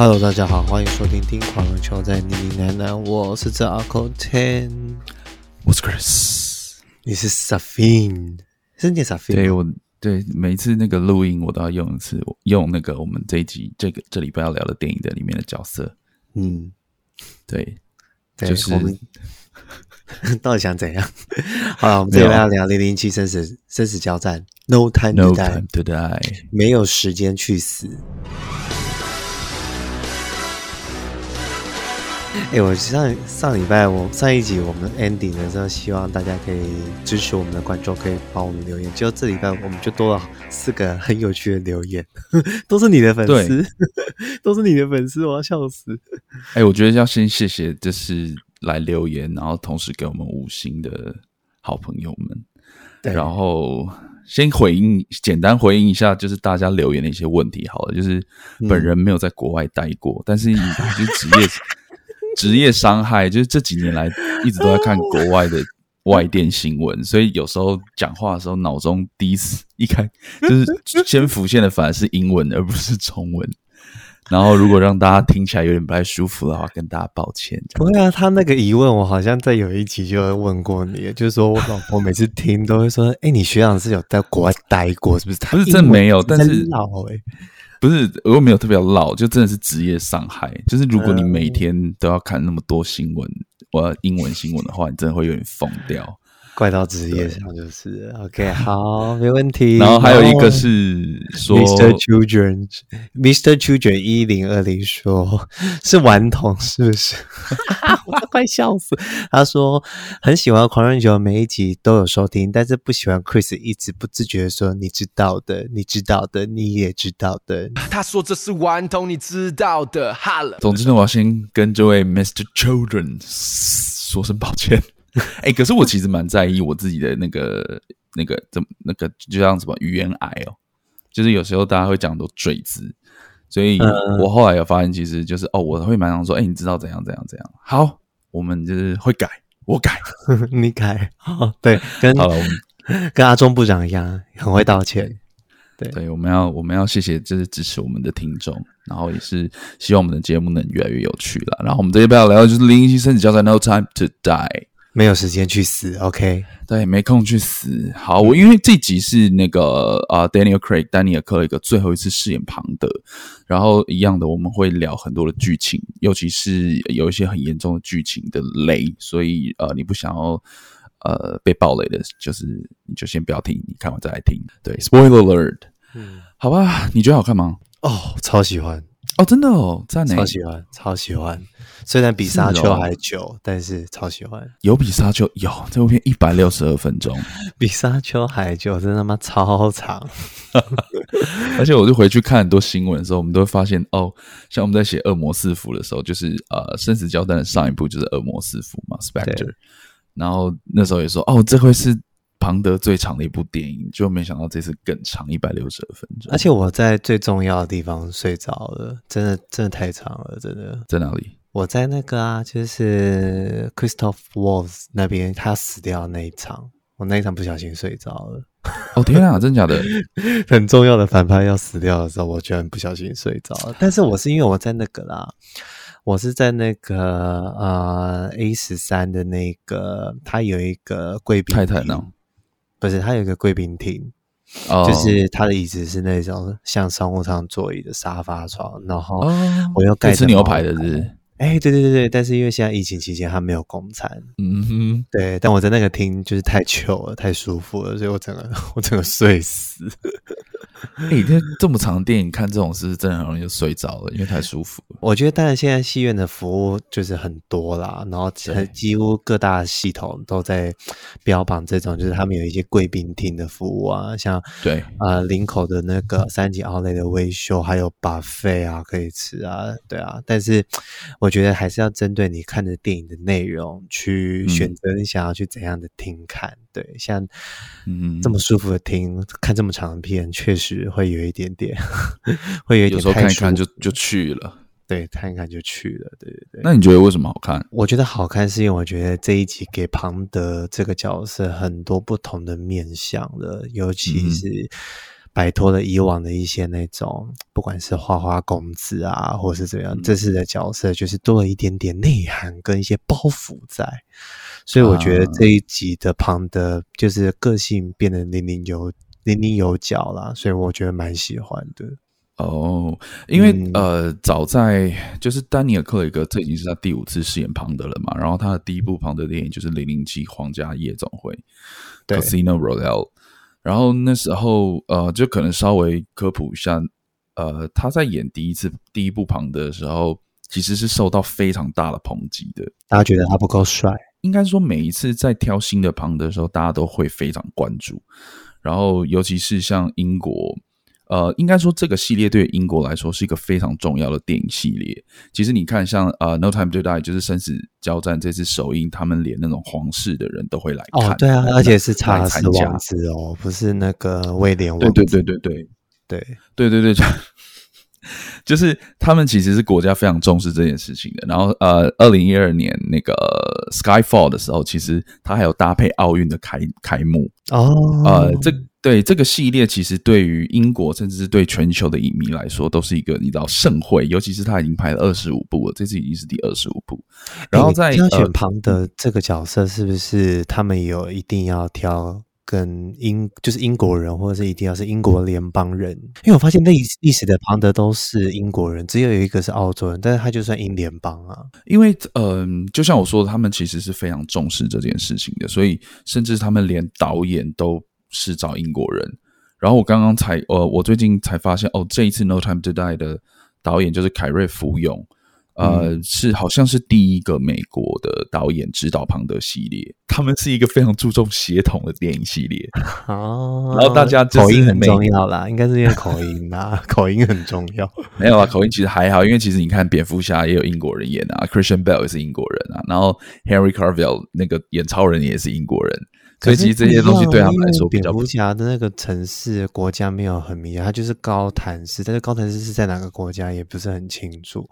Hello，大家好，欢迎收听《听狂人球在你你奶奶》，我是这阿口 Ten，我是 Chris，你是 Safin，是念 Safin？对，我对每一次那个录音，我都要用一次，用那个我们这一集这个这礼拜要聊的电影的里面的角色。嗯，对，对就是我们 到底想怎样？好了，我们这礼拜要聊零零七生死生死交战，No time to No die，, time to die 没有时间去死。哎、欸，我上上礼拜我上一集我们 ending 的时候，希望大家可以支持我们的观众，可以帮我们留言。结果这礼拜我们就多了四个很有趣的留言，都是你的粉丝，都是你的粉丝，我要笑死。哎、欸，我觉得要先谢谢，就是来留言，然后同时给我们五星的好朋友们。对，然后先回应，简单回应一下，就是大家留言的一些问题。好了，就是本人没有在国外待过，嗯、但是以是职业。职业伤害就是这几年来一直都在看国外的外电新闻，所以有时候讲话的时候，脑中第一次一开就是 先浮现的反而是英文而不是中文。然后如果让大家听起来有点不太舒服的话，跟大家抱歉。不会啊，他那个疑问我好像在有一集就问过你，就是说我老婆每次听都会说：“哎，你学长是有在国外待过是不是？”他不是真没有，但是老哎。不是，我又没有特别老，就真的是职业伤害。就是如果你每天都要看那么多新闻，我要英文新闻的话，你真的会有点疯掉。怪到职业上就是 OK，好，没问题。然后还有一个是说，Mr. Children，Mr. Children 一零二零说是顽童是不是？我快笑死。他说很喜欢狂人球，每一集都有收听，但是不喜欢 Chris 一直不自觉的说你知道的，你知道的，你也知道的。他说这是顽童，你知道的。哈了。总之呢，我要先跟这位 Mr. Children 说声抱歉。哎、欸，可是我其实蛮在意我自己的那个、那个怎么、那个就像什么语言癌哦，就是有时候大家会讲很多赘字，所以我后来有发现，其实就是哦，我会蛮常说，哎、欸，你知道怎样怎样怎样？好，我们就是会改，我改，你改，好，对，跟好跟阿中部长一样，很会道歉。对，对，我们要我们要谢谢，就是支持我们的听众，然后也是希望我们的节目能越来越有趣了。然后我们这一边要聊的就是零零七生死交战，No time to die。没有时间去死，OK？对，没空去死。好，我因为这集是那个啊、呃、，Daniel Craig，丹尼尔·克雷格最后一次饰演庞德。然后一样的，我们会聊很多的剧情，尤其是有一些很严重的剧情的雷。所以呃，你不想要呃被暴雷的，就是你就先不要听，你看完再来听。对，Spoiler alert。嗯，好吧，你觉得好看吗？哦，超喜欢。哦，真的哦，在哪？超喜欢，超喜欢。虽然比沙丘还久，哦、但是超喜欢。有比沙丘有这部片一百六十二分钟，比沙丘还久，真的他妈超长。而且我就回去看很多新闻的时候，我们都会发现哦，像我们在写《恶魔四伏》的时候，就是呃，生死交战的上一部就是《恶魔四伏》嘛，Spectre。然后那时候也说哦，这会是。庞德最长的一部电影，就没想到这次更长，一百六十二分钟。而且我在最重要的地方睡着了，真的真的太长了，真的。在哪里？我在那个啊，就是 Christoph Waltz 那边，他死掉的那一场，我那一场不小心睡着了。哦天啊，真假的？很重要的反派要死掉的时候，我居然不小心睡着了。但是我是因为我在那个啦，我是在那个呃 A 十三的那个，他有一个贵宾太太呢。不是，它有一个贵宾厅，oh. 就是它的椅子是那种像商务舱座椅的沙发床，然后我又盖哦吃牛排的是，哎、欸，对对对对，但是因为现在疫情期间他没有供餐，嗯哼，对，但我在那个厅就是太 chill 了，太舒服了，所以我整个 我整个睡死。哎、欸，这这么长的电影看这种事，真的很容易就睡着了，因为太舒服了。我觉得，当然现在戏院的服务就是很多啦，然后几乎各大系统都在标榜这种，就是他们有一些贵宾厅的服务啊，像对呃林口的那个三级奥莱的维修，还有 buffet 啊可以吃啊，对啊。但是我觉得还是要针对你看的电影的内容去选择你想要去怎样的厅看。嗯对，像嗯这么舒服的听，看这么长的片，确实会有一点点，会有一点。有时候看一看就就去了，对，看一看就去了，对对对。那你觉得为什么好看？我觉得好看是因为我觉得这一集给庞德这个角色很多不同的面向的，尤其是摆脱了以往的一些那种，不管是花花公子啊，或是怎样，嗯、这次的角色就是多了一点点内涵跟一些包袱在，所以我觉得这一集的庞德就是个性变得零零有零零有角啦，所以我觉得蛮喜欢的。哦，因为、嗯、呃，早在就是丹尼尔·克雷格，这已经是他第五次饰演庞德了嘛。然后他的第一部庞德电影就是《零零七皇家夜总会》（Casino Royale）。然后那时候呃，就可能稍微科普一下，呃，他在演第一次第一部庞德的时候，其实是受到非常大的抨击的。大家觉得他不够帅，应该说每一次在挑新的庞德的时候，大家都会非常关注。然后尤其是像英国。呃，应该说这个系列对英国来说是一个非常重要的电影系列。其实你看像，像呃《No Time to Die》就是生死交战这次首映，他们连那种皇室的人都会来看。哦，对啊，而且是查尔斯王子哦，不是那个威廉王子。对对对对对对对对对，对，就是他们其实是国家非常重视这件事情的。然后呃，二零一二年那个《Skyfall》的时候，其实它还有搭配奥运的开开幕哦。呃，这。对这个系列，其实对于英国甚至是对全球的影迷来说，都是一个你知道盛会。尤其是他已经拍了二十五部了，这次已经是第二十五部。然后在挑选旁的这个角色，是不是他们有一定要挑跟英就是英国人，或者是一定要是英国联邦人？因为我发现历历史的庞德都是英国人，只有有一个是澳洲人，但是他就算英联邦啊。因为嗯、就像我说的，他们其实是非常重视这件事情的，所以甚至他们连导演都。是找英国人，然后我刚刚才呃，我最近才发现哦，这一次《No Time to Die》的导演就是凯瑞·福永，呃，嗯、是好像是第一个美国的导演指导庞德系列。他们是一个非常注重协同的电影系列哦，然后大家口音很重要啦，应该是因为口音啦，口音很重要。没有啊，口音其实还好，因为其实你看蝙蝠侠也有英国人演啊，Christian Bale 也是英国人啊，然后 Henry Carville 那个演超人也是英国人。所以其实这些东西对他们来说比较，蝙蝠侠的那个城市国家没有很明显，它就是高谭市，但是高谭市是在哪个国家也不是很清楚。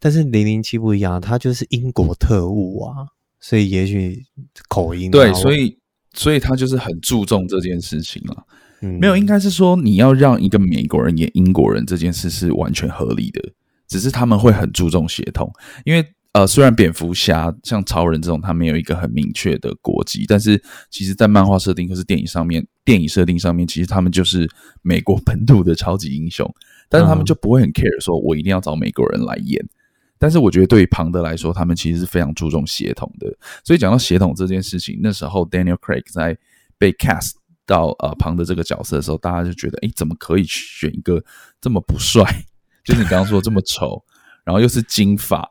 但是零零七不一样，它就是英国特务啊，所以也许口音对，所以所以他就是很注重这件事情啊。嗯，没有，应该是说你要让一个美国人演英国人这件事是完全合理的，只是他们会很注重协同，因为。呃，虽然蝙蝠侠像超人这种，他没有一个很明确的国籍，但是其实，在漫画设定或是电影上面，电影设定上面，其实他们就是美国本土的超级英雄，但是他们就不会很 care 说，我一定要找美国人来演。但是我觉得，对于庞德来说，他们其实是非常注重协同的。所以讲到协同这件事情，那时候 Daniel Craig 在被 cast 到呃庞德这个角色的时候，大家就觉得，诶，怎么可以选一个这么不帅？就是你刚刚说这么丑，然后又是金发。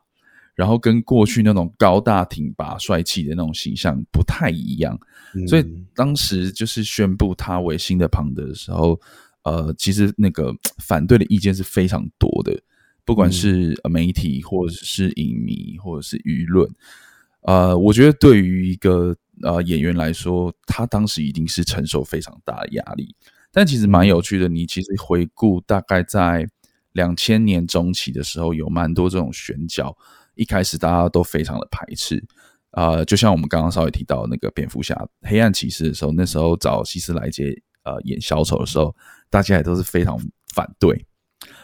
然后跟过去那种高大挺拔、帅气的那种形象不太一样，嗯、所以当时就是宣布他为新的庞德的时候，呃，其实那个反对的意见是非常多的，不管是媒体或者是影迷或者是舆论，呃，我觉得对于一个呃演员来说，他当时一定是承受非常大的压力。但其实蛮有趣的，你其实回顾大概在两千年中期的时候，有蛮多这种选角。一开始大家都非常的排斥，啊、呃，就像我们刚刚稍微提到那个蝙蝠侠黑暗骑士的时候，那时候找希斯莱杰呃演小丑的时候，大家也都是非常反对。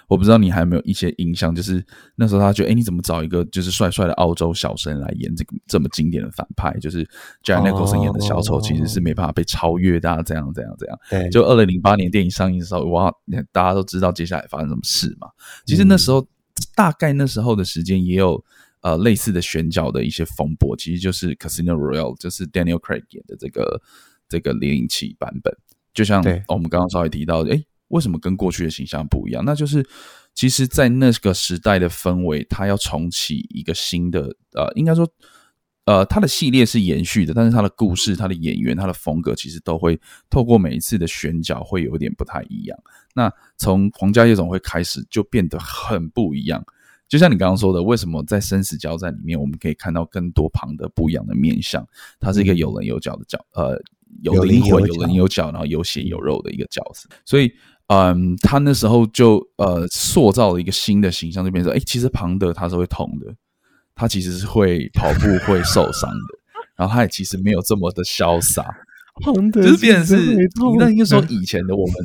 我不知道你还有没有一些印象，就是那时候他觉得，哎，你怎么找一个就是帅帅的澳洲小生来演这个这么经典的反派？就是 Jack Nicholson 演的小丑其实是没办法被超越的，这样这样这样。对，就二零零八年电影上映的时候，哇，大家都知道接下来发生什么事嘛。其实那时候、嗯、大概那时候的时间也有。呃，类似的选角的一些风波，其实就是《Casino Royale》，就是 Daniel Craig 演的这个这个零零七版本。就像我们刚刚稍微提到的，诶，为什么跟过去的形象不一样？那就是其实，在那个时代的氛围，他要重启一个新的，呃，应该说，呃，他的系列是延续的，但是他的故事、他的演员、他的风格，其实都会透过每一次的选角会有点不太一样。那从《皇家夜总会》开始就变得很不一样。就像你刚刚说的，为什么在生死交战里面，我们可以看到更多庞德不一样的面相？他是一个有棱有角的角，呃，有灵魂、有棱有角，然后有血有肉的一个角色。所以，嗯，他那时候就呃塑造了一个新的形象，就变成说，哎，其实庞德他是会痛的，他其实是会跑步会受伤的，然后他也其实没有这么的潇洒。庞德就是变成是，那应该说以前的我们。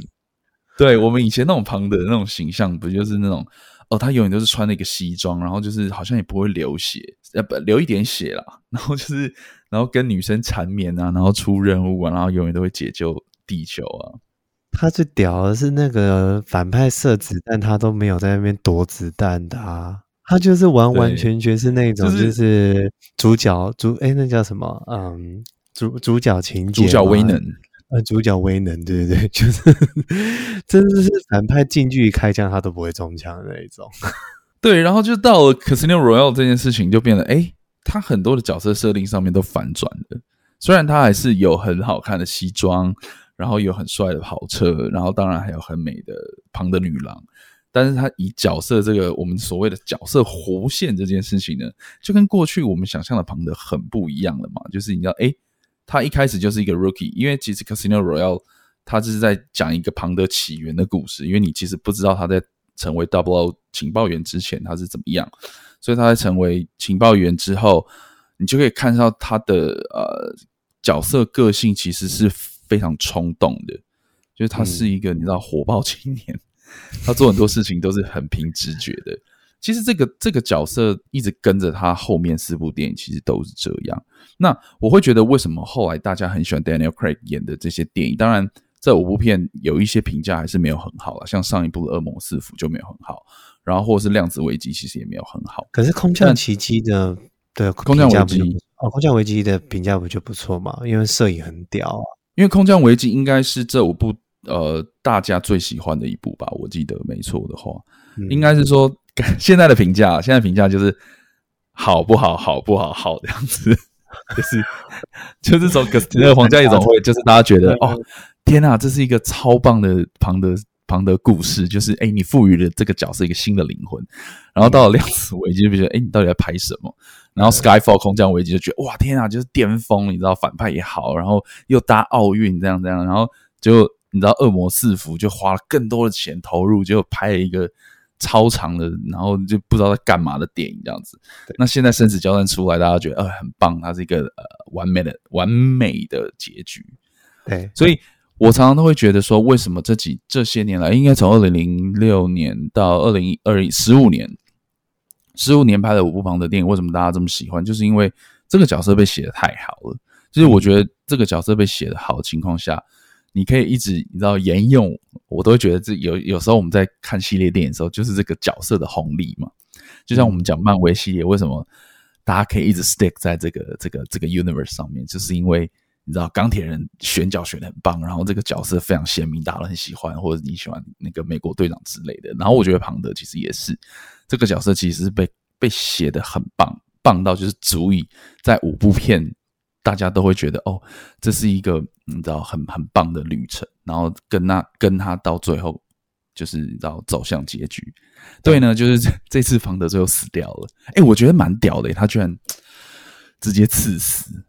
对我们以前那种庞德的那种形象，不就是那种哦，他永远都是穿了一个西装，然后就是好像也不会流血，呃，不流一点血啦，然后就是然后跟女生缠绵啊，然后出任务啊，然后永远都会解救地球啊。他最屌的是那个反派射子弹，他都没有在那边躲子弹的啊。他就是完完全全是那种，就是主角主哎，那叫什么？嗯，主主角情节，主角威能，呃，主角威能，对 对对，就是真的是反派近距离开枪，他都不会中枪的那一种。对，然后就到了 Casino Royale 这件事情，就变得哎，他很多的角色设定上面都反转了。虽然他还是有很好看的西装，然后有很帅的跑车，然后当然还有很美的庞的女郎。但是他以角色这个我们所谓的角色弧线这件事情呢，就跟过去我们想象的庞德很不一样了嘛。就是你知道，诶，他一开始就是一个 rookie，因为其实 Casino Royale 他就是在讲一个庞德起源的故事。因为你其实不知道他在成为 Double O 情报员之前他是怎么样，所以他在成为情报员之后，你就可以看到他的呃角色个性其实是非常冲动的，就是他是一个你知道火爆青年。他做很多事情都是很凭直觉的。其实这个这个角色一直跟着他后面四部电影，其实都是这样。那我会觉得，为什么后来大家很喜欢 Daniel Craig 演的这些电影？当然，这五部片有一些评价还是没有很好了，像上一部的《恶魔四伏》就没有很好，然后或是《量子危机》其实也没有很好。可是《空降奇迹》的对《空降危机》哦，《空降危机》的评价不就不错嘛？因为摄影很屌啊。因为《空降危机》应该是这五部。呃，大家最喜欢的一部吧，我记得没错的话，嗯、应该是说 现在的评价，现在评价就是好不好，好不好，好这样子，就是就是从那个皇家夜总会，就是大家觉得哦，天哪，这是一个超棒的庞德庞德故事，就是哎，你赋予了这个角色一个新的灵魂，然后到了量子危机就觉得哎，你到底在拍什么？然后 Skyfall 空降危机就觉得哇，天哪，就是巅峰，你知道反派也好，然后又搭奥运这样这样，然后就。你知道恶魔四伏就花了更多的钱投入，就拍了一个超长的，然后就不知道在干嘛的电影这样子。那现在生死交战出来，大家觉得呃很棒，它是一个呃完美的完美的结局。对，所以我常常都会觉得说，为什么这几这些年来，应该从二零零六年到二零二十五年，十五年拍了五部庞的电影，为什么大家这么喜欢？就是因为这个角色被写的太好了。就是我觉得这个角色被写的好的情况下。你可以一直你知道沿用，我都会觉得这有有时候我们在看系列电影的时候，就是这个角色的红利嘛。就像我们讲漫威系列，为什么大家可以一直 stick 在这个这个这个 universe 上面，就是因为你知道钢铁人选角选的很棒，然后这个角色非常鲜明，大家都很喜欢，或者你喜欢那个美国队长之类的。然后我觉得庞德其实也是这个角色，其实是被被写的很棒，棒到就是足以在五部片。大家都会觉得哦，这是一个你知道很很棒的旅程，然后跟那跟他到最后就是你知道走向结局。对呢，就是这这次庞德最后死掉了。哎，我觉得蛮屌的，他居然直接刺死。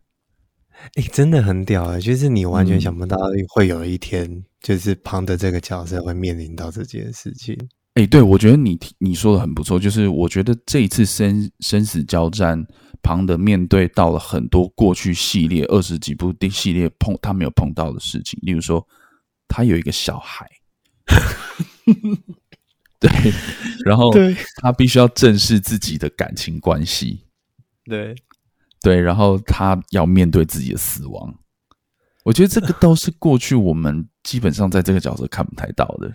哎，真的很屌啊！就是你完全想不到会有一天，嗯、就是庞德这个角色会面临到这件事情。哎，对，我觉得你你说的很不错，就是我觉得这一次生生死交战。庞德面对到了很多过去系列二十几部的系列碰他没有碰到的事情，例如说他有一个小孩，对，然后他必须要正视自己的感情关系，对对，然后他要面对自己的死亡，我觉得这个 都是过去我们基本上在这个角色看不太到的。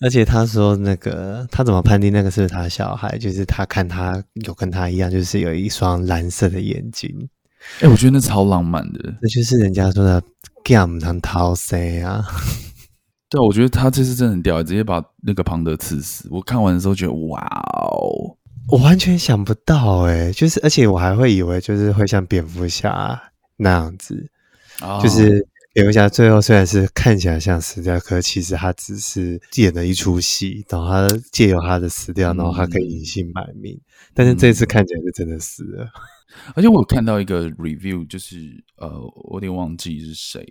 而且他说，那个他怎么判定那个是他小孩？就是他看他有跟他一样，就是有一双蓝色的眼睛。哎、欸，我觉得那超浪漫的，那就是人家说的 “gam 当桃 C” 啊。对，我觉得他这次真的很屌，直接把那个庞德刺死。我看完的时候觉得，哇哦，我完全想不到哎，就是而且我还会以为就是会像蝙蝠侠那样子，哦、就是。蝙蝠侠最后虽然是看起来像死掉，可其实他只是演了一出戏，然后他借由他的死掉，然后他可以隐姓埋名。嗯、但是这次看起来是真的死了。而且我有看到一个 review，就是呃，我有点忘记是谁，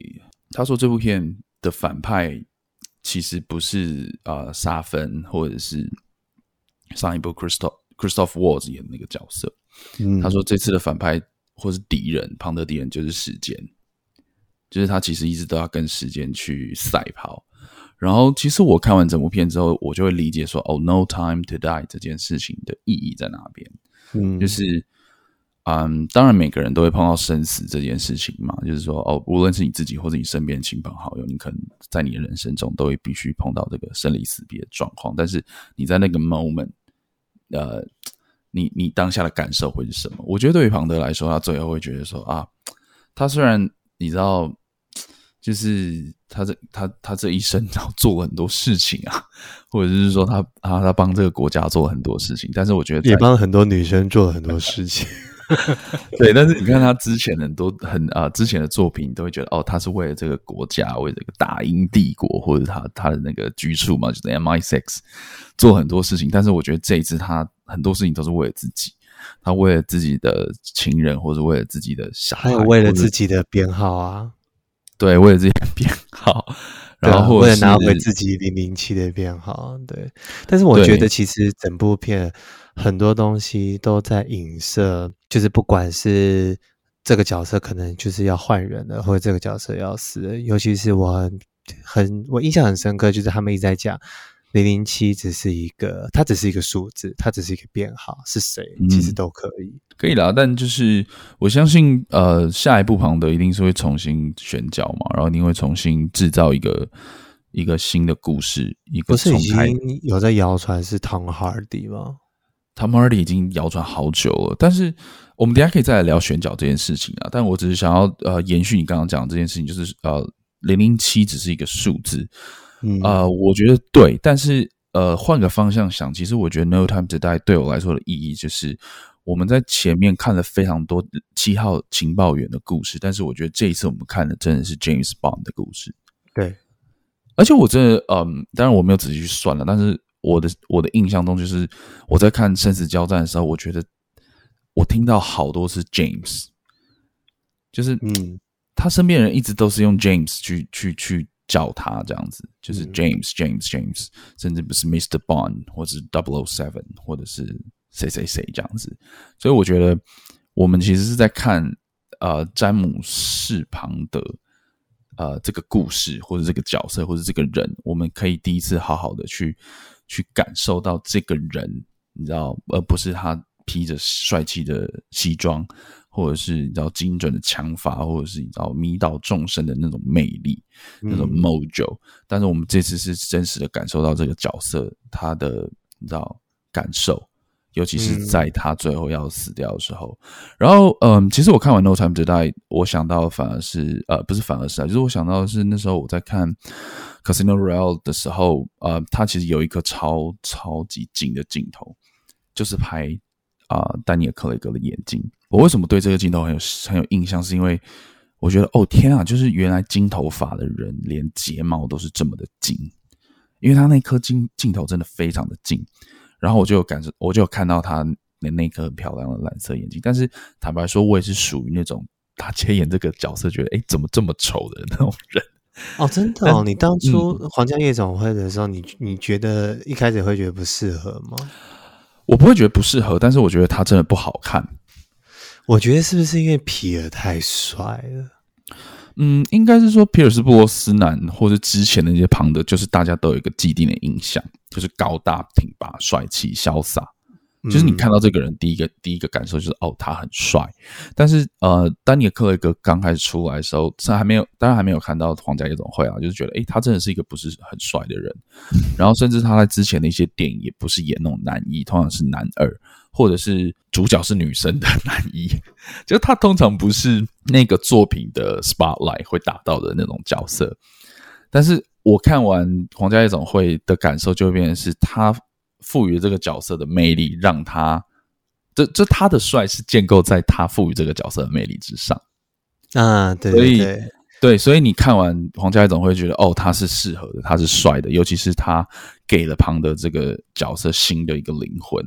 他说这部片的反派其实不是呃沙芬，或者是上一部 Christoph Christoph Waltz 演的那个角色。嗯、他说这次的反派或是敌人，庞德敌人就是时间。就是他其实一直都要跟时间去赛跑，然后，其实我看完整部片之后，我就会理解说，哦，No Time to Die 这件事情的意义在哪边？嗯，就是，嗯，当然每个人都会碰到生死这件事情嘛。就是说，哦，无论是你自己或者你身边的亲朋好友，你可能在你的人生中都会必须碰到这个生离死别的状况。但是你在那个 moment，呃，你你当下的感受会是什么？我觉得对于庞德来说，他最后会觉得说啊，他虽然你知道。就是他这他他这一生 要做了很多事情啊，或者是说他啊他帮这个国家做了很多事情，但是我觉得也帮很多女生做了很多事情。对，但是你看他之前很多很啊之前的作品，都会觉得哦，他是为了这个国家，为了这个大英帝国，或者他他的那个居处嘛，就是 MI6 做很多事情。但是我觉得这一次他很多事情都是为了自己，他为了自己的情人，或者为了自己的小孩，还有为了自己的编号啊。对，为了自己的 编号，然后为了拿回自己零零七的编号，对。但是我觉得，其实整部片很多东西都在影射，就是不管是这个角色可能就是要换人了，或者这个角色要死了，尤其是我很很我印象很深刻，就是他们一直在讲。零零七只是一个，它只是一个数字，它只是一个编号，是谁其实都可以，嗯、可以啦。但就是我相信，呃，下一步庞德一定是会重新选角嘛，然后一定会重新制造一个一个新的故事，一个不是已经有在谣传是 Tom Hardy 吗？Tom Hardy 已经谣传好久了，但是我们等下可以再来聊选角这件事情啊。但我只是想要呃延续你刚刚讲的这件事情，就是呃，零零七只是一个数字。嗯、呃，我觉得对，但是呃，换个方向想，其实我觉得《No Time to Die》对我来说的意义就是，我们在前面看了非常多七号情报员的故事，但是我觉得这一次我们看的真的是 James Bond 的故事。对，而且我真的，嗯，当然我没有仔细去算了，但是我的我的印象中就是我在看《生死交战》的时候，我觉得我听到好多是 James，就是嗯，他身边人一直都是用 James 去去去。叫他这样子，就是 James、嗯、James James，甚至不是 Mr. Bond 或者是007，或者是谁谁谁这样子。所以我觉得我们其实是在看呃詹姆士庞德呃这个故事，或者这个角色，或者这个人，我们可以第一次好好的去去感受到这个人，你知道，而不是他披着帅气的西装。或者是你知道精准的枪法，或者是你知道迷倒众生的那种魅力，嗯、那种 mojo。但是我们这次是真实的感受到这个角色他的你知道感受，尤其是在他最后要死掉的时候。嗯、然后，嗯，其实我看完《No Time to Die》，我想到的反而是呃，不是反而是啊，就是我想到的是那时候我在看《Casino Royale》的时候，呃，他其实有一个超超级近的镜头，就是拍。啊、呃，丹尼尔·克雷格的眼睛，我为什么对这个镜头很有很有印象？是因为我觉得，哦天啊，就是原来金头发的人连睫毛都是这么的金，因为他那颗镜镜头真的非常的近，然后我就有感受，我就有看到他那那颗很漂亮的蓝色眼睛。但是坦白说，我也是属于那种他接演这个角色，觉得哎，怎么这么丑的那种人。哦，真的哦，你当初皇家夜总会的时候，嗯、你你觉得一开始会觉得不适合吗？我不会觉得不适合，但是我觉得他真的不好看。我觉得是不是因为皮尔太帅了？嗯，应该是说皮尔斯布罗斯南或者之前的那些庞德，就是大家都有一个既定的印象，就是高大挺拔、帅气潇洒。就是你看到这个人，第一个第一个感受就是哦，他很帅。但是呃，丹尼尔·克雷格刚开始出来的时候，虽然还没有，当然还没有看到《皇家夜总会》啊，就是觉得诶，他真的是一个不是很帅的人。然后甚至他在之前的一些电影也不是演那种男一，通常是男二，或者是主角是女生的男一，就他通常不是那个作品的 spotlight 会打到的那种角色。但是我看完《皇家夜总会》的感受就会变成是他。赋予这个角色的魅力，让他这这他的帅是建构在他赋予这个角色的魅力之上啊，对，对，对，所以对，所以你看完《皇家夜总会》觉得哦，他是适合的，他是帅的，尤其是他给了庞德这个角色新的一个灵魂，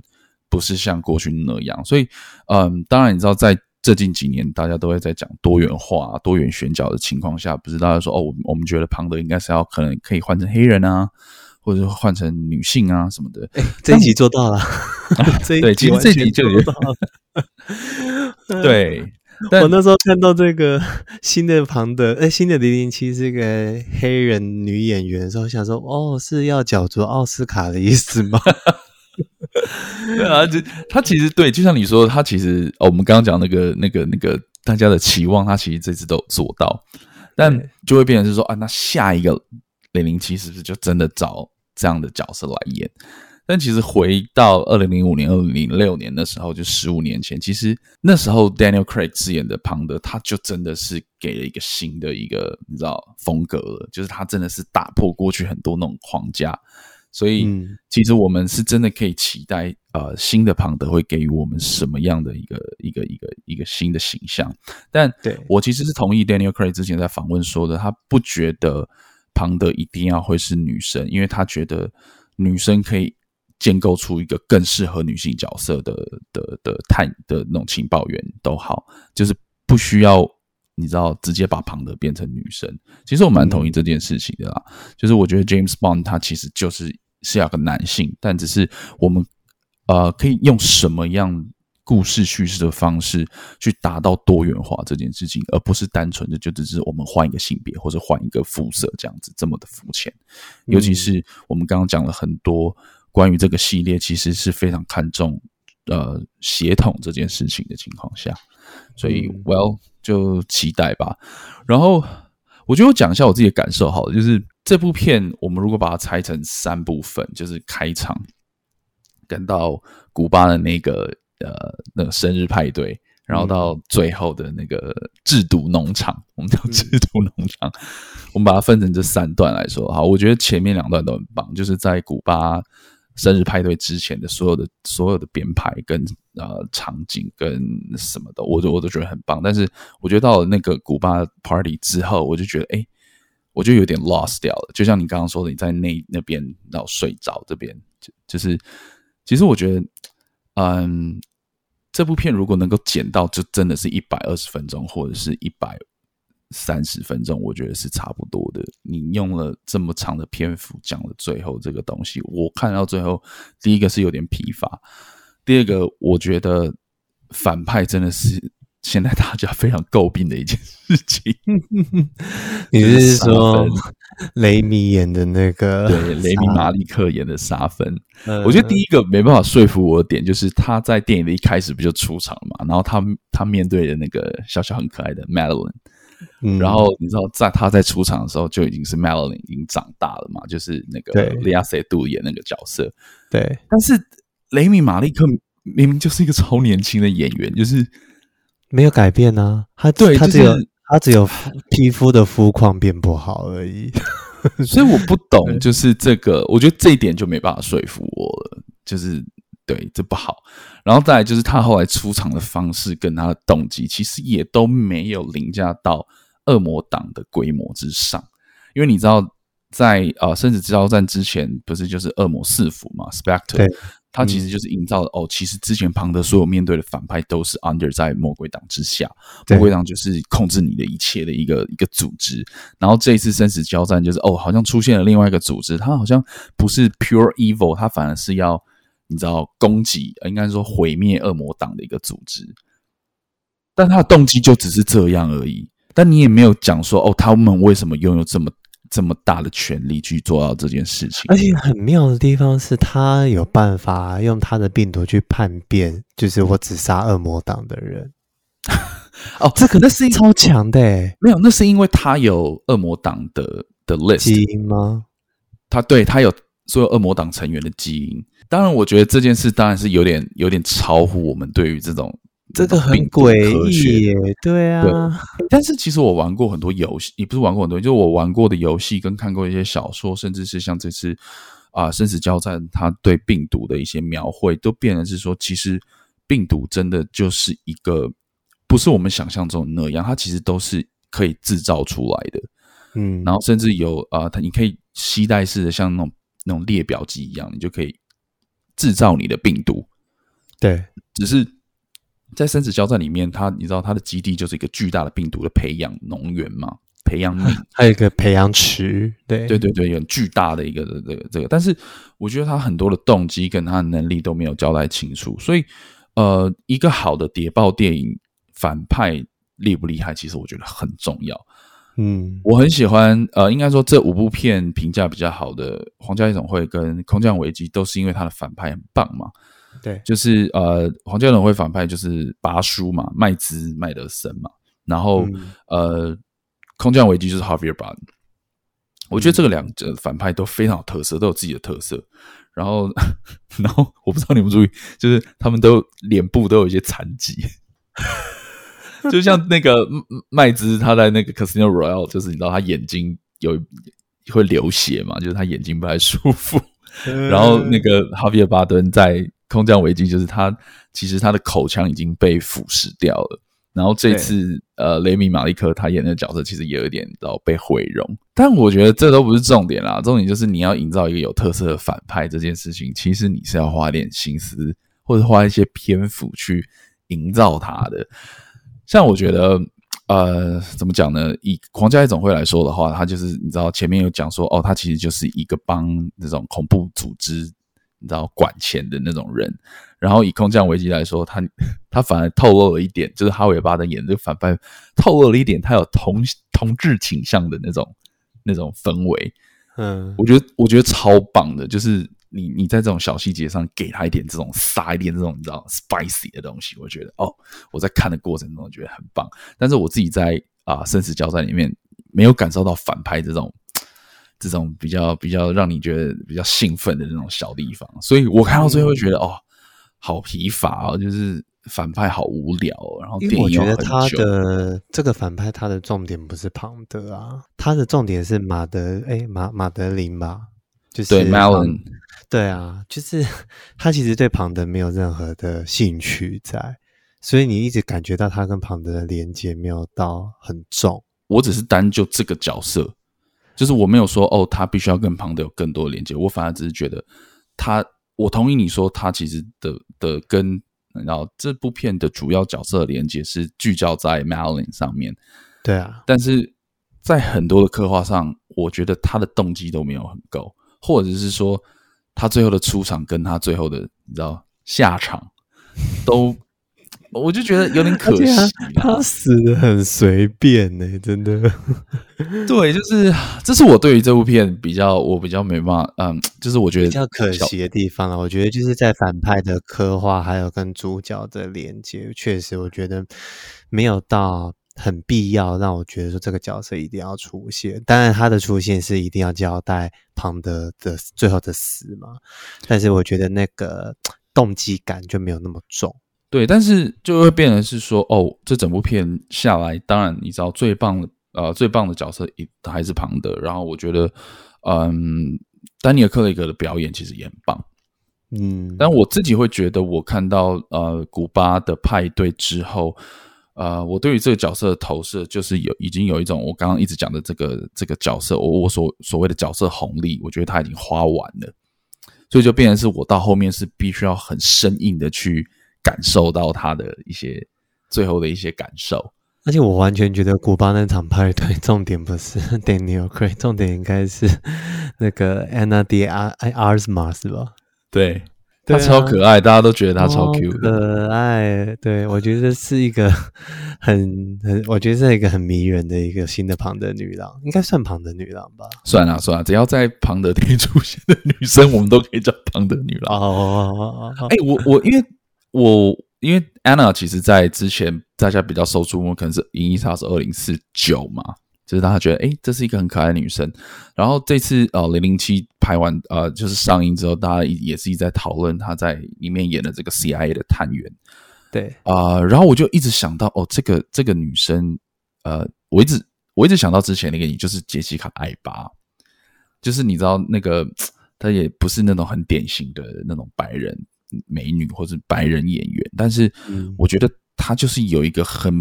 不是像过去那样。所以，嗯，当然你知道，在最近几年大家都会在讲多元化、多元选角的情况下，不是大家说哦，我们我们觉得庞德应该是要可能可以换成黑人啊。或者换成女性啊什么的，欸、这一集做到了。对，其实这一集就做到了。对，但我那时候看到这个新的庞德，哎，新的零零七是个黑人女演员的时候，想说，哦，是要角逐奥斯卡的意思吗？对啊，就他其实对，就像你说，他其实哦，我们刚刚讲那个、那个、那个大家的期望，他其实这次都有做到，但就会变成是说啊，那下一个零零七是不是就真的找这样的角色来演？但其实回到二零零五年、二零零六年的时候，就十五年前，其实那时候 Daniel Craig 饰演的庞德，他就真的是给了一个新的一个你知道风格了，就是他真的是打破过去很多那种框架，所以其实我们是真的可以期待，呃，新的庞德会给予我们什么样的一个一个一个一个新的形象。但对我其实是同意 Daniel Craig 之前在访问说的，他不觉得庞德一定要会是女生，因为他觉得女生可以。建构出一个更适合女性角色的的的探的那种情报员都好，就是不需要你知道直接把庞德变成女生。其实我蛮同意这件事情的啦，嗯、就是我觉得 James Bond 他其实就是是要个男性，但只是我们呃可以用什么样故事叙事的方式去达到多元化这件事情，而不是单纯的就只是我们换一个性别或者换一个肤色这样子这么的肤浅。尤其是我们刚刚讲了很多。关于这个系列，其实是非常看重呃协同这件事情的情况下，所以 Well 就期待吧。然后我觉得我讲一下我自己的感受好了，就是这部片我们如果把它拆成三部分，就是开场跟到古巴的那个呃那个生日派对。然后到最后的那个制毒农场，嗯、我们叫制毒农场，嗯、我们把它分成这三段来说。好，我觉得前面两段都很棒，就是在古巴生日派对之前的所有的所有的编排跟呃场景跟什么的，我都我都觉得很棒。但是我觉得到了那个古巴 party 之后，我就觉得哎，我就有点 lost 掉了。就像你刚刚说的，你在那那边然后睡着这边，就就是其实我觉得，嗯。这部片如果能够剪到，就真的是一百二十分钟，或者是一百三十分钟，我觉得是差不多的。你用了这么长的篇幅讲了最后这个东西，我看到最后，第一个是有点疲乏，第二个我觉得反派真的是。现在大家非常诟病的一件事情，你是说雷米演的那个？对，雷米马利克演的沙芬。我觉得第一个没办法说服我的点，就是他在电影的一开始不就出场了嘛？然后他他面对的那个小小很可爱的 Madeline，然后你知道，在他在出场的时候就已经是 Madeline 已经长大了嘛？就是那个李亚塞杜演那个角色。对，但是雷米马利克明明就是一个超年轻的演员，就是。没有改变呢、啊，他对他只有他只有皮肤的肤况变不好而已，所以我不懂，就是这个，我觉得这一点就没办法说服我了，就是对这不好。然后再来就是他后来出场的方式跟他的动机，其实也都没有凌驾到恶魔党的规模之上，因为你知道在，在呃生死交战之前，不是就是恶魔四伏嘛，Spectre。他其实就是营造的、嗯、哦，其实之前庞德所有面对的反派都是 under 在魔鬼党之下，魔鬼党就是控制你的一切的一个一个组织。然后这一次生死交战就是哦，好像出现了另外一个组织，他好像不是 pure evil，他反而是要你知道攻击，应该说毁灭恶魔党的一个组织。但他的动机就只是这样而已，但你也没有讲说哦，他们为什么拥有这么。这么大的权力去做到这件事情，而且很妙的地方是他有办法用他的病毒去叛变，就是我只杀恶魔党的人。哦，这可能是超强的诶，没有，那是因为他有恶魔党的的 list 基因吗？他对他有所有恶魔党成员的基因。当然，我觉得这件事当然是有点有点超乎我们对于这种。这个很诡异耶，对啊对。但是其实我玩过很多游戏，也不是玩过很多，就是我玩过的游戏跟看过一些小说，甚至是像这次啊、呃、生死交战，它对病毒的一些描绘，都变成是说，其实病毒真的就是一个不是我们想象中的那样，它其实都是可以制造出来的。嗯，然后甚至有啊，它、呃、你可以携带式的，像那种那种列表机一样，你就可以制造你的病毒。对，只是。在生死交战里面，他你知道他的基地就是一个巨大的病毒的培养农园嘛，培养皿，还有一个培养池，对对对对，有巨大的一个这个这个，但是我觉得他很多的动机跟他的能力都没有交代清楚，所以呃，一个好的谍报电影反派厉不厉害，其实我觉得很重要。嗯，我很喜欢，呃，应该说这五部片评价比较好的《皇家夜总会》跟《空降危机》，都是因为他的反派很棒嘛。对，就是呃，《皇家夜总会》反派就是拔叔嘛，麦兹麦德森嘛。然后、嗯、呃，《空降危机》就是 Javier Bardem。我觉得这个两者反派都非常有特色，都有自己的特色。然后，然后我不知道你们注意，就是他们都脸部都有一些残疾。就像那个麦兹，他在那个 Casino Royale，就是你知道他眼睛有会流血嘛，就是他眼睛不太舒服。然后那个哈维尔巴顿在空降危机，就是他其实他的口腔已经被腐蚀掉了。然后这次呃，雷米马利克他演的角色其实也有一点到被毁容，但我觉得这都不是重点啦，重点就是你要营造一个有特色的反派这件事情，其实你是要花点心思或者花一些篇幅去营造他的。像我觉得，呃，怎么讲呢？以皇家夜总会来说的话，他就是你知道前面有讲说，哦，他其实就是一个帮那种恐怖组织，你知道管钱的那种人。然后以空降危机来说，他他 反而透露了一点，就是哈维巴登演的这个反派透露了一点，他有同同志倾向的那种那种氛围。嗯，我觉得我觉得超棒的，就是。你你在这种小细节上给他一点这种撒一点这种你知道 spicy 的东西，我觉得哦，我在看的过程中我觉得很棒。但是我自己在啊生死交战里面没有感受到反派这种这种比较比较让你觉得比较兴奋的那种小地方，所以我看到最后会觉得哦，好疲乏哦，就是反派好无聊。然后电影我觉得他的这个反派他的重点不是庞德啊，他的重点是马德哎马马德琳吧，就是对 Madeleine 对啊，就是 他其实对庞德没有任何的兴趣在，所以你一直感觉到他跟庞德的连接没有到很重。我只是单就这个角色，就是我没有说哦，他必须要跟庞德有更多的连接。我反而只是觉得他，我同意你说他其实的的跟然后这部片的主要角色的连接是聚焦在 Madeleine 上面。对啊，但是在很多的刻画上，我觉得他的动机都没有很够，或者是说。他最后的出场跟他最后的你知道下场，都我就觉得有点可惜。他死的很随便呢、欸，真的。对，就是这是我对于这部片比较我比较没办法，嗯，就是我觉得比较可惜的地方了。我觉得就是在反派的刻画，还有跟主角的连接，确实我觉得没有到。很必要让我觉得说这个角色一定要出现，当然他的出现是一定要交代庞德的最后的死嘛，但是我觉得那个动机感就没有那么重。对，但是就会变成是说，哦，这整部片下来，当然你知道最棒的呃最棒的角色一还是庞德，然后我觉得嗯，丹尼尔克雷格的表演其实也很棒，嗯，但我自己会觉得我看到呃古巴的派对之后。呃，我对于这个角色的投射，就是有已经有一种我刚刚一直讲的这个这个角色，我我所所谓的角色红利，我觉得他已经花完了，所以就变成是我到后面是必须要很生硬的去感受到他的一些最后的一些感受。而且我完全觉得古巴那场派对重点不是 Daniel Craig，重点应该是 那个 Anna de Armas 是吧？对。他超可爱，大家都觉得他超 Q 的。可爱，对，我觉得是一个 很很，我觉得是一个很迷人的一个新的庞德女郎，应该算庞德女郎吧？算了算了，只要在庞德店出现的女生，我们都可以叫庞德女郎。哦，哎，我我因为我因为 Anna 其实，在之前大家比较受注目，可能是《银翼杀手二零四九》嘛。就是大家觉得，哎，这是一个很可爱的女生。然后这次，呃，零零七拍完，呃，就是上映之后，大家也是一直在讨论她在里面演的这个 CIA 的探员。对啊、呃，然后我就一直想到，哦，这个这个女生，呃，我一直我一直想到之前那个你，就是杰西卡·艾巴，就是你知道那个她也不是那种很典型的那种白人美女或者白人演员，但是我觉得。他就是有一个很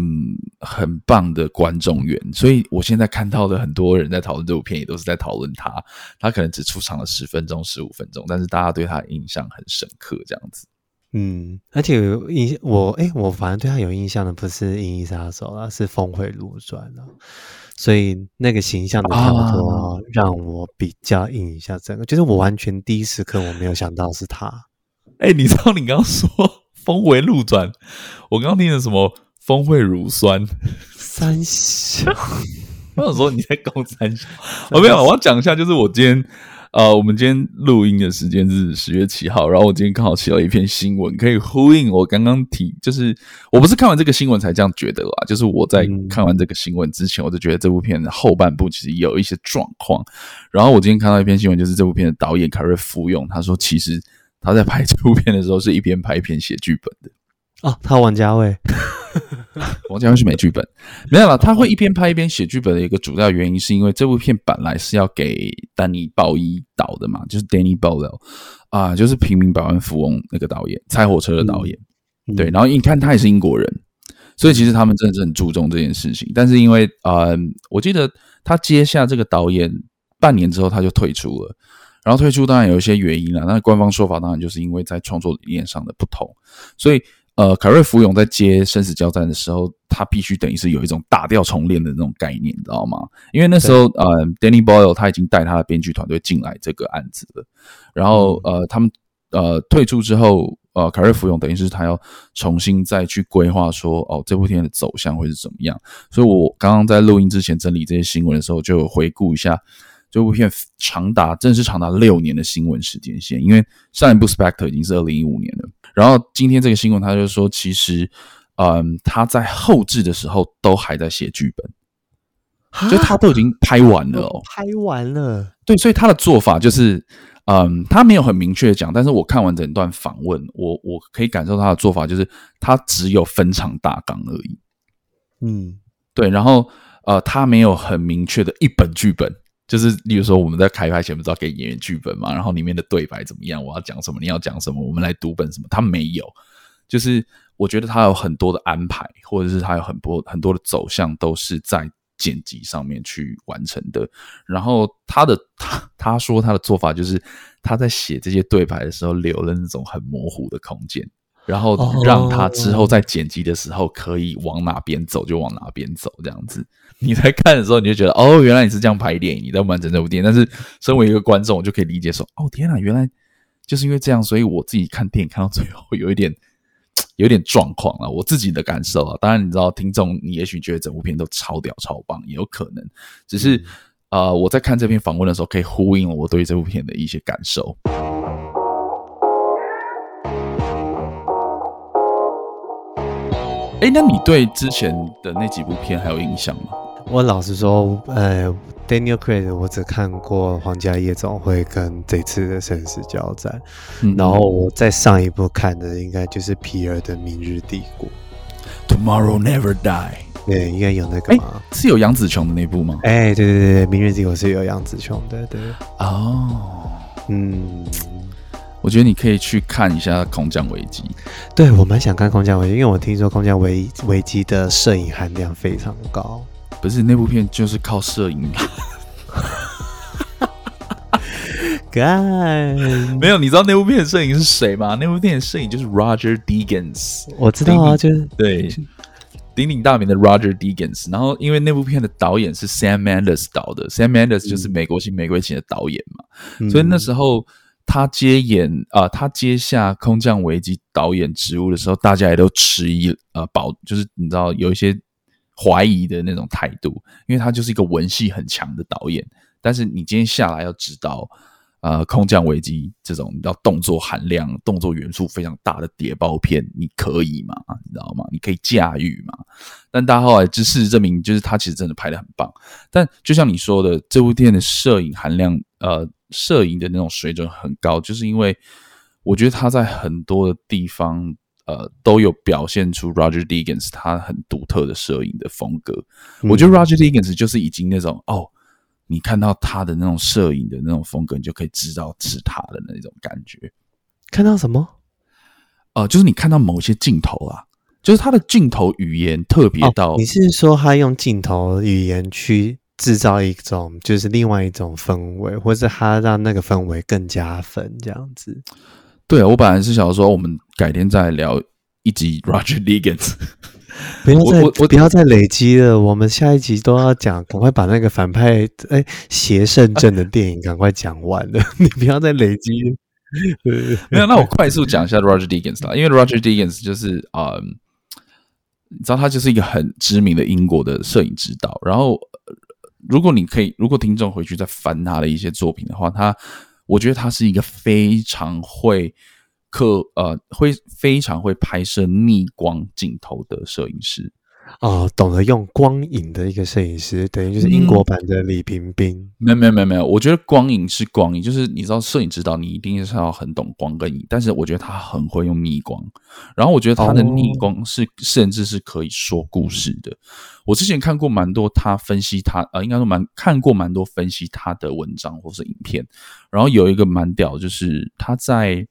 很棒的观众缘，所以我现在看到的很多人在讨论这部片，也都是在讨论他。他可能只出场了十分钟、十五分钟，但是大家对他印象很深刻，这样子。嗯，而且有印我哎、欸，我反正对他有印象的不是《银翼杀手》啊，是《峰回路转》啊，所以那个形象的跳脱让我比较印象深刻。就是我完全第一时刻我没有想到是他。哎、欸，你知道你刚刚说？峰回路转，我刚刚听的什么峰会乳酸三小。我想说你在搞三小，我没有，我要讲一下，就是我今天。呃，我们今天录音的时间是十月七号，然后我今天刚好写了一篇新闻，可以呼应我刚刚提，就是我不是看完这个新闻才这样觉得啊，就是我在看完这个新闻之前，我就觉得这部片的后半部其实有一些状况。然后我今天看到一篇新闻，就是这部片的导演凯瑞福用，他说其实他在拍这部片的时候是一边拍一边写剧本的。哦，他 王家卫。王家卫是没剧本，没有了。他会一边拍一边写剧本的一个主要原因，是因为这部片本来是要给丹尼鲍伊导的嘛，就是 Danny Boyle 啊，就是《平民百万富翁》那个导演，《拆火车》的导演。嗯、对，然后你看他也是英国人，所以其实他们真的是很注重这件事情。但是因为呃，我记得他接下这个导演半年之后他就退出了，然后退出当然有一些原因了，那官方说法当然就是因为在创作理念上的不同，所以。呃，凯瑞福永在接《生死交战》的时候，他必须等于是有一种打掉重练的那种概念，你知道吗？因为那时候，呃，Danny Boyle 他已经带他的编剧团队进来这个案子了，然后，呃，他们呃退出之后，呃，凯瑞福永等于是他要重新再去规划说，哦，这部片的走向会是怎么样？所以我刚刚在录音之前整理这些新闻的时候，就回顾一下这部片长达，真的是长达六年的新闻时间线，因为上一部《Spectre》已经是二零一五年了。然后今天这个新闻，他就说，其实，嗯，他在后置的时候都还在写剧本，就他都已经拍完了哦，拍完了。对，所以他的做法就是，嗯，他没有很明确的讲，但是我看完整段访问，我我可以感受他的做法就是，他只有分场大纲而已。嗯，对，然后呃，他没有很明确的一本剧本。就是，例如说，我们在开拍前不知道给演员剧本嘛，然后里面的对白怎么样，我要讲什么，你要讲什么，我们来读本什么，他没有。就是我觉得他有很多的安排，或者是他有很多很多的走向，都是在剪辑上面去完成的。然后他的他他说他的做法就是他在写这些对白的时候留了那种很模糊的空间。然后让他之后在剪辑的时候可以往哪边走就往哪边走，这样子。你在看的时候你就觉得哦，原来你是这样拍电影，你在完成这部电影。但是身为一个观众，我就可以理解说，哦天哪，原来就是因为这样，所以我自己看电影看到最后有一点 有一点状况了。我自己的感受啊，当然你知道，听众你也许觉得整部片都超屌超棒，也有可能。只是呃，我在看这篇访问的时候，可以呼应我对这部片的一些感受。哎，那你对之前的那几部片还有印象吗？我老实说，呃，Daniel Craig 我只看过《皇家夜总会》跟这次的《生死交战》，嗯，然后我再上一部看的应该就是皮尔的《明日帝国》，Tomorrow Never Die。对，应该有那个吗？是有杨紫琼的那部吗？哎，对对对，《明日帝国》是有杨紫琼的，对。哦，嗯。我觉得你可以去看一下《空降危机》。对，我蛮想看《空降危机》，因为我听说《空降危危机》的摄影含量非常高。不是那部片就是靠摄影。干，没有，你知道那部片的摄影是谁吗？那部片的摄影就是 Roger Deakins。我知道啊，就是对，鼎鼎大名的 Roger Deakins。然后，因为那部片的导演是 Sam Mendes 导的，Sam Mendes 就是美国新玫瑰情的导演嘛，嗯、所以那时候。他接演啊、他接下《空降危机》导演职务的时候，大家也都迟疑，呃，保就是你知道有一些怀疑的那种态度，因为他就是一个文戏很强的导演。但是你今天下来要知道，呃，《空降危机》这种你知道动作含量、动作元素非常大的谍报片，你可以吗？你知道吗？你可以驾驭吗？但大家后来就事实证明，就是他其实真的拍得很棒。但就像你说的，这部电影的摄影含量，呃。摄影的那种水准很高，就是因为我觉得他在很多的地方，呃，都有表现出 Roger Deakins 他很独特的摄影的风格。嗯、我觉得 Roger Deakins 就是已经那种哦，你看到他的那种摄影的那种风格，你就可以知道是他的那种感觉。看到什么？呃，就是你看到某些镜头啊，就是他的镜头语言特别到、哦。你是说他用镜头语言去？制造一种就是另外一种氛围，或是他让那个氛围更加分这样子。对啊，我本来是想说，我们改天再聊一集 Roger Deakins。不要再我我不要再累积了，我们下一集都要讲，赶快把那个反派哎邪圣镇的电影赶快讲完了。你不要再累积。没有，那我快速讲一下 Roger Deakins 啦，因为 Roger Deakins 就是啊。嗯你知道他就是一个很知名的英国的摄影指导。然后，如果你可以，如果听众回去再翻他的一些作品的话，他我觉得他是一个非常会刻呃，会非常会拍摄逆光镜头的摄影师。哦，懂得用光影的一个摄影师，等于就是英国版的李冰冰。没有没有没有没有，我觉得光影是光影，就是你知道摄影指导，你一定是要很懂光跟影，但是我觉得他很会用逆光，然后我觉得他的逆光是、哦、甚至是可以说故事的。我之前看过蛮多他分析他呃，应该说蛮看过蛮多分析他的文章或是影片，然后有一个蛮屌，就是他在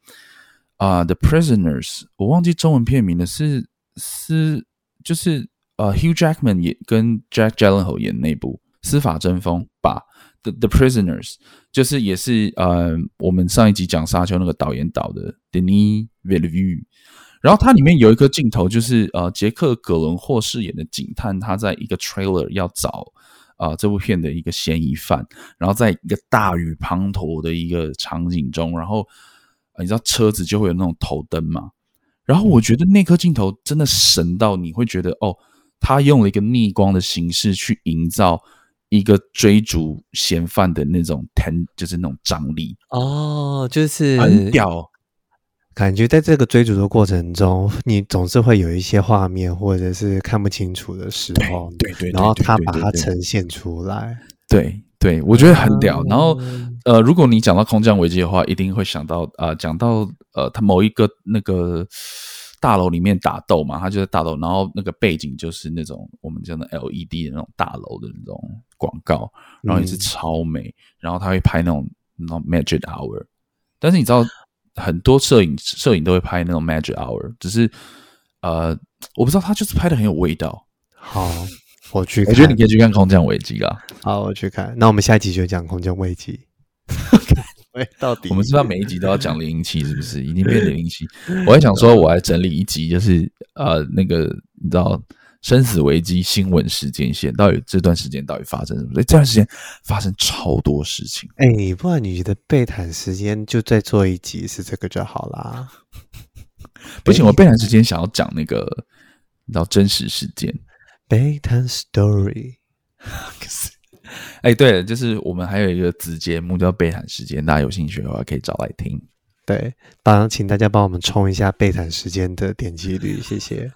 啊、呃《The Prisoners》，我忘记中文片名了是是就是。呃、uh,，Hugh Jackman 也跟 Jack Gyllenhaal 演那部《司法争锋》吧，《The The Prisoners》就是也是呃，我们上一集讲沙丘那个导演导的 Denis Villeneuve。然后它里面有一个镜头，就是呃，杰克·葛伦霍饰演的警探，他在一个 trailer 要找啊、呃、这部片的一个嫌疑犯，然后在一个大雨滂沱的一个场景中，然后、呃、你知道车子就会有那种头灯嘛，然后我觉得那颗镜头真的神到你会觉得哦。他用了一个逆光的形式去营造一个追逐嫌犯的那种 ten，就是那种张力哦，就是很屌。感觉在这个追逐的过程中，你总是会有一些画面或者是看不清楚的时候，对对，然后他把它呈现出来，对对，我觉得很屌。然后呃，如果你讲到空降危机的话，一定会想到啊、呃，讲到呃，他某一个那个。大楼里面打斗嘛，他就在大楼，然后那个背景就是那种我们叫的 LED 的那种大楼的那种广告，然后也是超美，嗯、然后他会拍那种那种 Magic Hour，但是你知道很多摄影摄影都会拍那种 Magic Hour，只是呃我不知道他就是拍的很有味道。好，我去看，我觉得你可以去看《空降危机》啦。好，我去看。那我们下一集就讲《空降危机》。到底我们是不是每一集都要讲零零七？是不是已经变零零七？我还想说，我来整理一集，就是呃，那个你知道生死危机新闻时间线，到底这段时间到底发生什么？所以这段时间发生超多事情。哎、欸，不然你觉得贝坦时间就再做一集是这个就好啦？不行，我备谈时间想要讲那个你知道真实事件，备谈 story。哎，对了，就是我们还有一个子节目叫《贝坦时间》，大家有兴趣的话可以找来听。对，帮请大家帮我们冲一下《贝坦时间》的点击率，谢谢。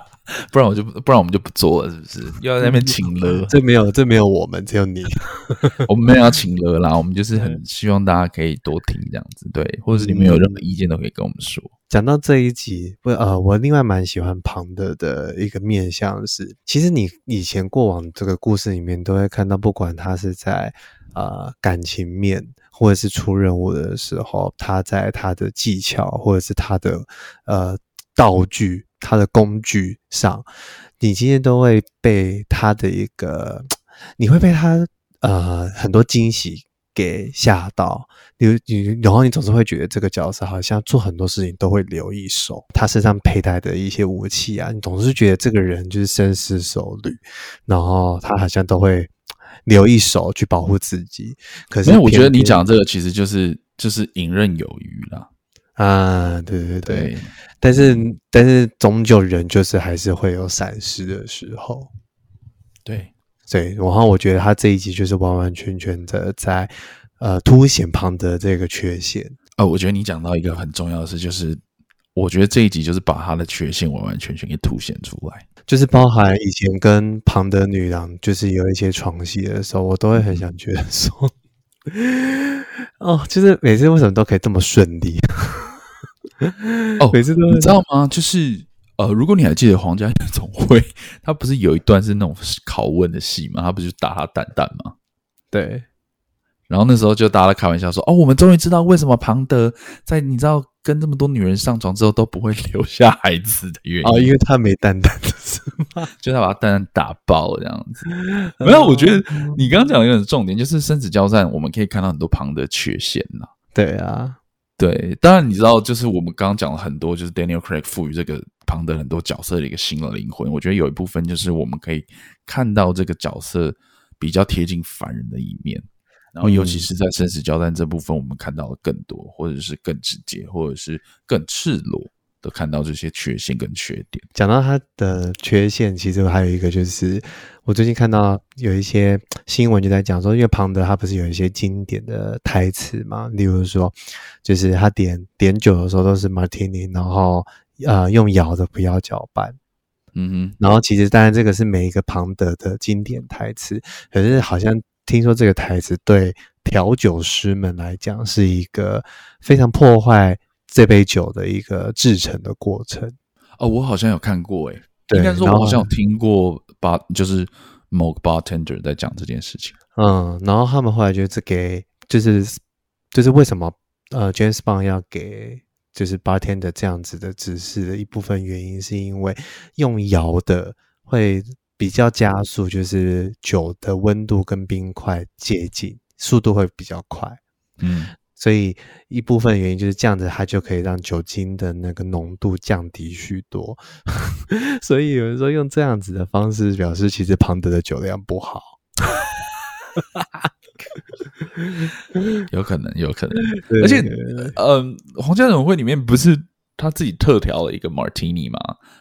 不然我就不然我们就不做了，是不是？又要在那边请了？这没有，这没有我们，只有你。我们没有要请了啦，我们就是很希望大家可以多听这样子，对，或者是你们有任何意见都可以跟我们说。讲到这一集，我呃，我另外蛮喜欢庞德的一个面向是，其实你以前过往这个故事里面都会看到，不管他是在呃感情面，或者是出任务的时候，他在他的技巧或者是他的呃道具、他的工具上，你今天都会被他的一个，你会被他呃很多惊喜。给吓到你，你然后你总是会觉得这个角色好像做很多事情都会留一手，他身上佩戴的一些武器啊，你总是觉得这个人就是深思熟虑，然后他好像都会留一手去保护自己。可是我觉得你讲这个其实就是就是游刃有余啦。啊，对对对，对但是但是终究人就是还是会有闪失的时候，对。对，然后我觉得他这一集就是完完全全的在呃凸显庞德这个缺陷。呃，我觉得你讲到一个很重要的事，就是我觉得这一集就是把他的缺陷完完全全给凸显出来，就是包含以前跟庞德女郎就是有一些床戏的时候，我都会很想觉得说，哦，就是每次为什么都可以这么顺利？哦，每次都你知道吗？就是。呃，如果你还记得《皇家夜总会》，他不是有一段是那种拷问的戏吗？他不是就打他蛋蛋吗？对。然后那时候就大家开玩笑说：“哦，我们终于知道为什么庞德在你知道跟这么多女人上床之后都不会留下孩子的原因。”哦，因为他没蛋蛋的是吗？就他把他蛋蛋打爆了这样子。没有，我觉得你刚刚讲的有点重点，就是生死交战，我们可以看到很多庞德缺陷呐。对啊。对，当然你知道，就是我们刚刚讲了很多，就是 Daniel Craig 赋予这个庞德很多角色的一个新的灵魂。我觉得有一部分就是我们可以看到这个角色比较贴近凡人的一面，然后尤其是在生死交战这部分，我们看到了更多，或者是更直接，或者是更赤裸都看到这些缺陷跟缺点。讲到他的缺陷，其实还有一个就是，我最近看到有一些新闻就在讲说，因为庞德他不是有一些经典的台词嘛，例如说，就是他点点酒的时候都是 Martini，然后呃用摇的不要搅拌。嗯哼，然后其实当然这个是每一个庞德的经典台词，可是好像听说这个台词对调酒师们来讲是一个非常破坏这杯酒的一个制成的过程。哦，我好像有看过，诶，对，应该说我好像有听过吧，就是某个 bartender 在讲这件事情。嗯，然后他们后来就是给，就是就是为什么呃 James Bond 要给。就是 bartender 这样子的指示的一部分原因，是因为用摇的会比较加速，就是酒的温度跟冰块接近，速度会比较快。嗯，所以一部分原因就是这样子，它就可以让酒精的那个浓度降低许多。所以有人说用这样子的方式表示，其实庞德的酒量不好。有可能，有可能，而且，嗯、呃，皇家总会里面不是他自己特调了一个 Martini 嘛，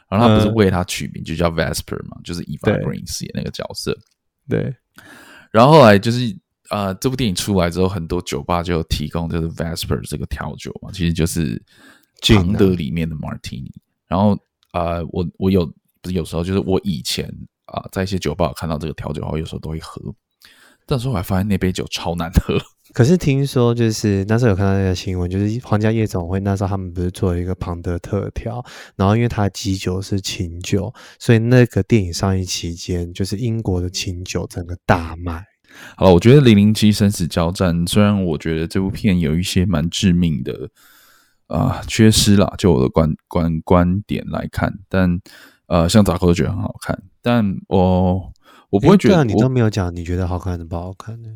然后他不是为他取名，就叫 Vesper 嘛，就是 Eva Green 饰演那个角色。对，然后后来就是，呃，这部电影出来之后，很多酒吧就提供就是 Vesper 这个调酒嘛，其实就是庞德里面的 Martini。然后，呃，我我有不是有时候就是我以前啊、呃，在一些酒吧看到这个调酒我，有时候都会喝。但是我还发现那杯酒超难喝。可是听说就是那时候有看到那个新闻，就是皇家夜总会那时候他们不是做了一个庞德特调，然后因为它的基酒是琴酒，所以那个电影上映期间，就是英国的琴酒整个大卖。好了，我觉得《零零七生死交战》虽然我觉得这部片有一些蛮致命的啊、呃、缺失啦，就我的观观观点来看，但呃像杂哥都觉得很好看，但我。我不会觉得、欸啊、你都没有讲，你觉得好看的不好看呢？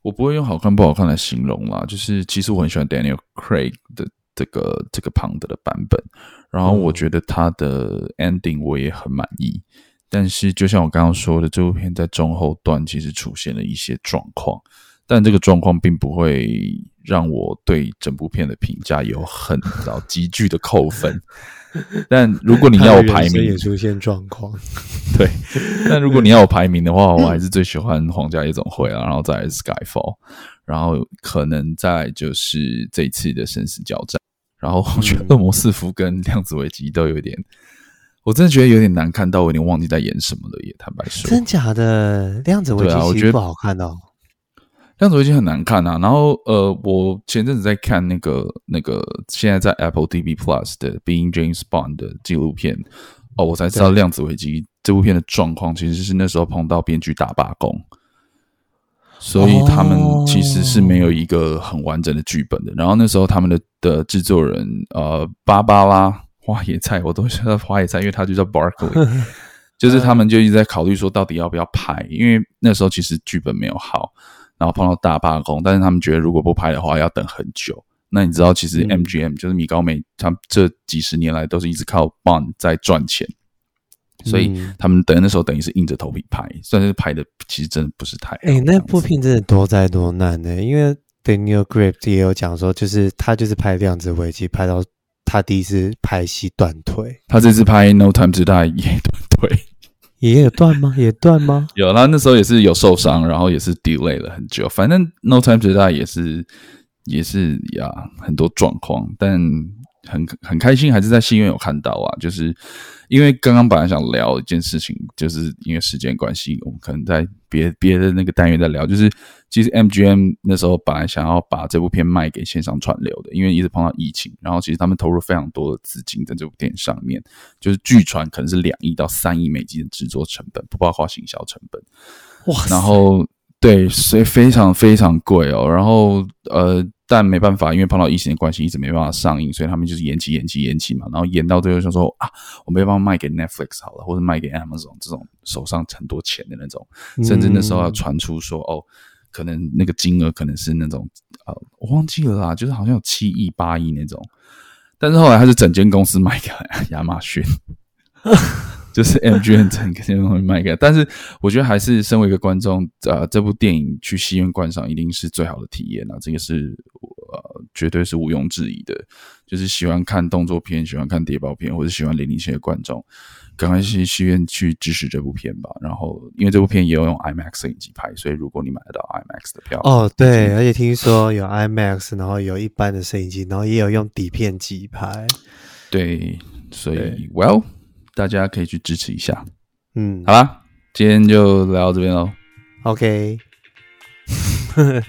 我不会用好看不好看来形容啦。就是其实我很喜欢 Daniel Craig 的这个这个庞德的版本，然后我觉得他的 ending 我也很满意。嗯、但是就像我刚刚说的，这部片在中后段其实出现了一些状况，但这个状况并不会让我对整部片的评价有很到急剧的扣分。但如果你要我排名，也出现状况。对，但如果你要我排名的话，我还是最喜欢《皇家夜总会》啊，然后再来《Skyfall》，然后可能再就是这一次的生死交战。然后我觉得《恶魔四伏》跟《量子危机》都有点，我真的觉得有点难看到，我有点忘记在演什么了。也坦白说，真假的《量子危机》我觉得不好看哦。量子危机很难看啊，然后呃，我前阵子在看那个那个现在在 Apple TV Plus 的《Being James Bond》的纪录片哦，我才知道量子危机这部片的状况其实是那时候碰到编剧大罢工，所以他们其实是没有一个很完整的剧本的。然后那时候他们的的制作人呃，芭芭拉花野菜，我都叫他花野菜，因为他就叫 Barkley，就是他们就一直在考虑说到底要不要拍，因为那时候其实剧本没有好。然后碰到大罢工，但是他们觉得如果不拍的话要等很久。那你知道，其实 MGM、嗯、就是米高梅，他们这几十年来都是一直靠 Bond 在赚钱，所以他们等那时候等于是硬着头皮拍，算是拍的其实真的不是太……哎、欸，那部片真的多灾多难呢、欸。因为 Daniel Craig 也有讲说，就是他就是拍《量子危机》，拍到他第一次拍戏断腿，他这次拍《No Time to Die》也断腿。也有断吗？也断吗？有，啦那时候也是有受伤，然后也是 delay 了很久。反正 No Time to Die 也是也是呀，很多状况，但很很开心，还是在戏院有看到啊。就是因为刚刚本来想聊一件事情，就是因为时间关系，我们可能在别别的那个单元在聊，就是。其实 MGM 那时候本来想要把这部片卖给线上串流的，因为一直碰到疫情，然后其实他们投入非常多的资金在这部电影上面，就是据传可能是两亿到三亿美金的制作成本，不包括行销成本。哇！然后对，所以非常非常贵哦。然后呃，但没办法，因为碰到疫情的关系，一直没办法上映，所以他们就是延期、延期、延期嘛。然后延到最后就说啊，我没办法卖给 Netflix 好了，或者卖给 Amazon 这种手上很多钱的那种，甚至那时候要传出说哦。可能那个金额可能是那种呃，我忘记了啦，就是好像有七亿、八亿那种。但是后来他是整间公司卖给亚马逊，就是 MGM 整个东西卖给。但是我觉得还是身为一个观众，呃，这部电影去戏院观赏一定是最好的体验啊。这个是呃，绝对是毋庸置疑的。就是喜欢看动作片、喜欢看谍报片，或者喜欢零零七的观众，赶快去戏院去支持这部片吧。然后，因为这部片也有用 IMAX 摄影机拍，所以如果你买得到 IMAX 的票，哦，对，而且听说有 IMAX，然后有一般的摄影机，然后也有用底片机拍。对，所以 Well，大家可以去支持一下。嗯，好啦，今天就聊到这边喽。OK。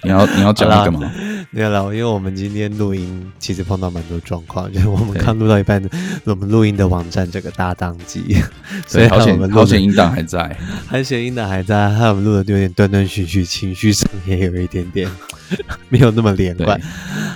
你要你要讲干嘛？没 有啦，因为我们今天录音其实碰到蛮多状况，就是我们刚录到一半，我们录音的网站这个大宕机，所以好险好险音档还在，好险音档还在，还有我们录的有点断断续续，情绪上也有一点点 没有那么连贯。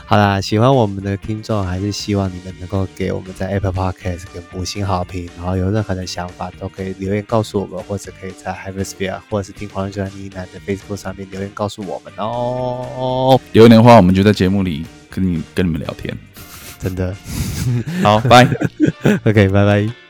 好啦，喜欢我们的听众，还是希望你们能够给我们在 Apple Podcast 给五星好评，然后有任何的想法都可以留言告诉我们，或者可以在 Hypersphere 或者是听狂人就在呢喃的 Facebook 上面留言告诉我们哦。留言的话，我们就在节目里跟你跟你们聊天，真的。好，拜。OK，拜拜。